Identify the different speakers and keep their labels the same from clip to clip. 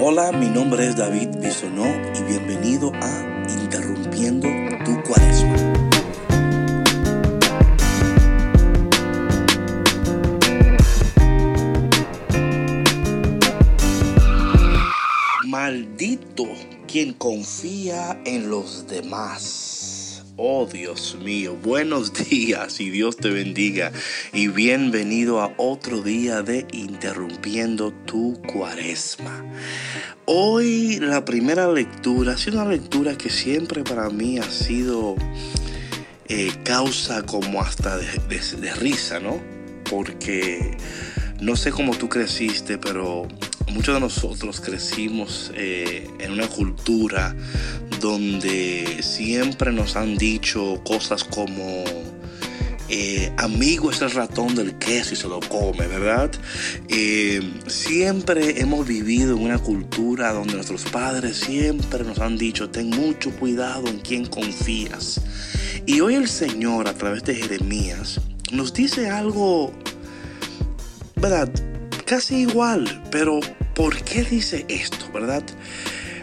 Speaker 1: Hola, mi nombre es David Bisonó y bienvenido a Interrumpiendo tu Cuaresma. Maldito quien confía en los demás. Oh Dios mío, buenos días y Dios te bendiga y bienvenido a otro día de Interrumpiendo tu Cuaresma. Hoy la primera lectura ha sido una lectura que siempre para mí ha sido eh, causa como hasta de, risa, ¿no? Porque no sé cómo tú creciste, pero muchos de nosotros crecimos eh, en una cultura donde siempre nos han dicho cosas como eh, amigo es el ratón del queso y se lo come, ¿verdad? Eh, siempre hemos vivido en una cultura donde nuestros padres siempre nos han dicho, ten mucho cuidado en quién confías. Y hoy el Señor a través de Jeremías nos dice algo, ¿verdad? Casi igual, pero ¿por qué dice esto, verdad?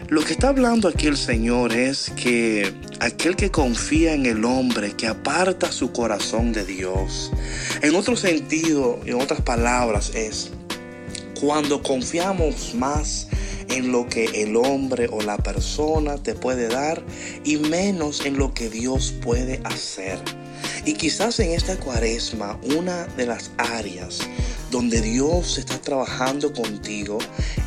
Speaker 1: Lo que está hablando aquí el Señor es que aquel que confía en el hombre, que aparta su corazón de Dios, en otro sentido, en otras palabras, es cuando confiamos más en lo que el hombre o la persona te puede dar y menos en lo que Dios puede hacer. Y quizás en esta cuaresma una de las áreas donde Dios está trabajando contigo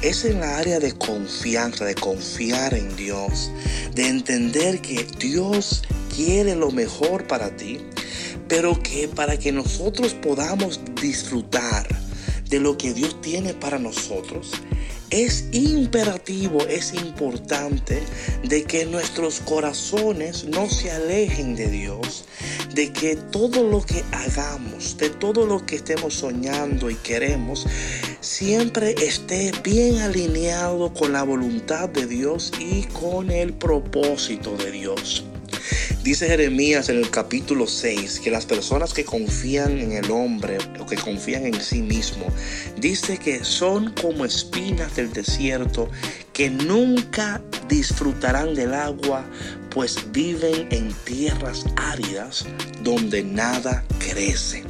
Speaker 1: es en la área de confianza, de confiar en Dios, de entender que Dios quiere lo mejor para ti, pero que para que nosotros podamos disfrutar de lo que Dios tiene para nosotros, es imperativo, es importante de que nuestros corazones no se alejen de Dios, de que todo lo que hagamos, de todo lo que estemos soñando y queremos, siempre esté bien alineado con la voluntad de Dios y con el propósito de Dios. Dice Jeremías en el capítulo 6 que las personas que confían en el hombre o que confían en sí mismo, dice que son como espinas del desierto que nunca disfrutarán del agua, pues viven en tierras áridas donde nada crece.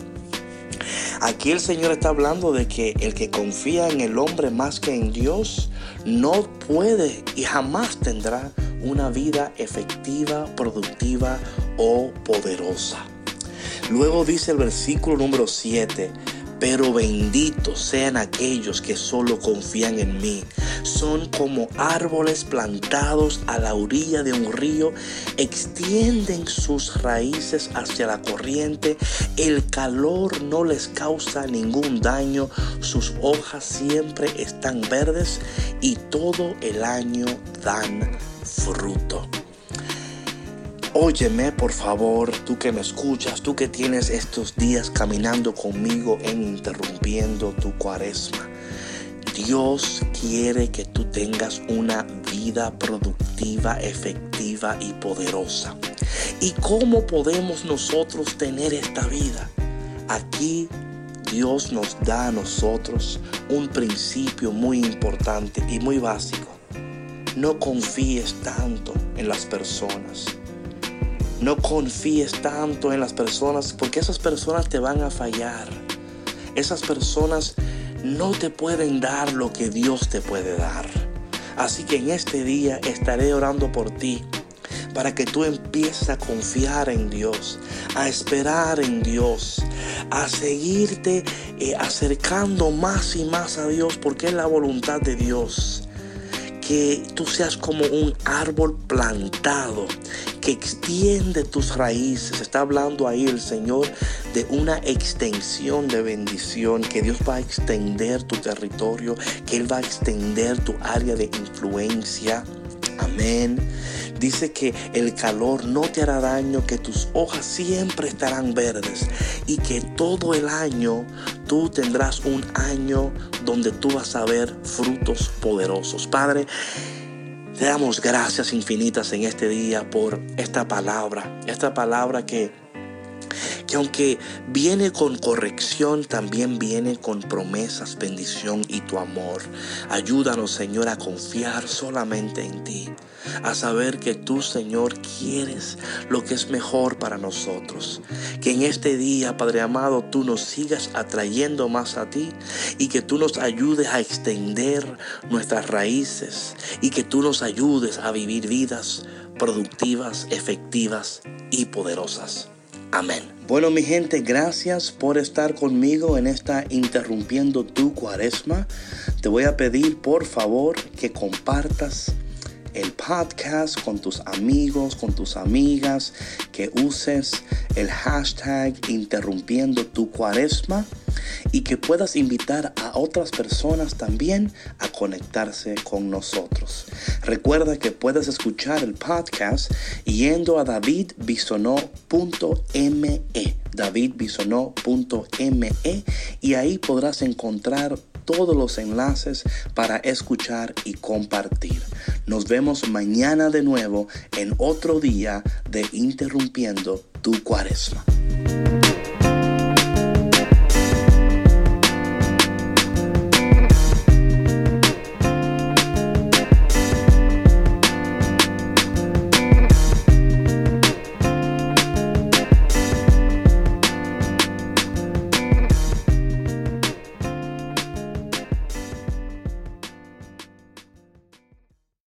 Speaker 1: Aquí el Señor está hablando de que el que confía en el hombre más que en Dios no puede y jamás tendrá una vida efectiva, productiva o poderosa. Luego dice el versículo número 7, pero benditos sean aquellos que solo confían en mí. Son como árboles plantados a la orilla de un río, extienden sus raíces hacia la corriente, el calor no les causa ningún daño, sus hojas siempre están verdes y todo el año dan fruto. Óyeme, por favor, tú que me escuchas, tú que tienes estos días caminando conmigo en interrumpiendo tu cuaresma. Dios quiere que tú tengas una vida productiva, efectiva y poderosa. ¿Y cómo podemos nosotros tener esta vida? Aquí Dios nos da a nosotros un principio muy importante y muy básico. No confíes tanto en las personas no confíes tanto en las personas porque esas personas te van a fallar. Esas personas no te pueden dar lo que Dios te puede dar. Así que en este día estaré orando por ti para que tú empieces a confiar en Dios, a esperar en Dios, a seguirte eh, acercando más y más a Dios porque es la voluntad de Dios que tú seas como un árbol plantado que extiende tus raíces. Está hablando ahí el Señor de una extensión de bendición, que Dios va a extender tu territorio, que Él va a extender tu área de influencia. Amén. Dice que el calor no te hará daño, que tus hojas siempre estarán verdes y que todo el año tú tendrás un año donde tú vas a ver frutos poderosos. Padre, te damos gracias infinitas en este día por esta palabra, esta palabra que que aunque viene con corrección, también viene con promesas, bendición y tu amor. Ayúdanos, Señor, a confiar solamente en ti, a saber que tú, Señor, quieres lo que es mejor para nosotros. Que en este día, Padre amado, tú nos sigas atrayendo más a ti y que tú nos ayudes a extender nuestras raíces y que tú nos ayudes a vivir vidas productivas, efectivas y poderosas. Amén. Bueno, mi gente, gracias por estar conmigo en esta Interrumpiendo tu Cuaresma. Te voy a pedir, por favor, que compartas el podcast con tus amigos, con tus amigas, que uses el hashtag interrumpiendo tu cuaresma y que puedas invitar a otras personas también a conectarse con nosotros. Recuerda que puedes escuchar el podcast yendo a davidbisonó.me davidbisonó.me y ahí podrás encontrar todos los enlaces para escuchar y compartir. Nos vemos mañana de nuevo en otro día de Interrumpiendo tu Cuaresma.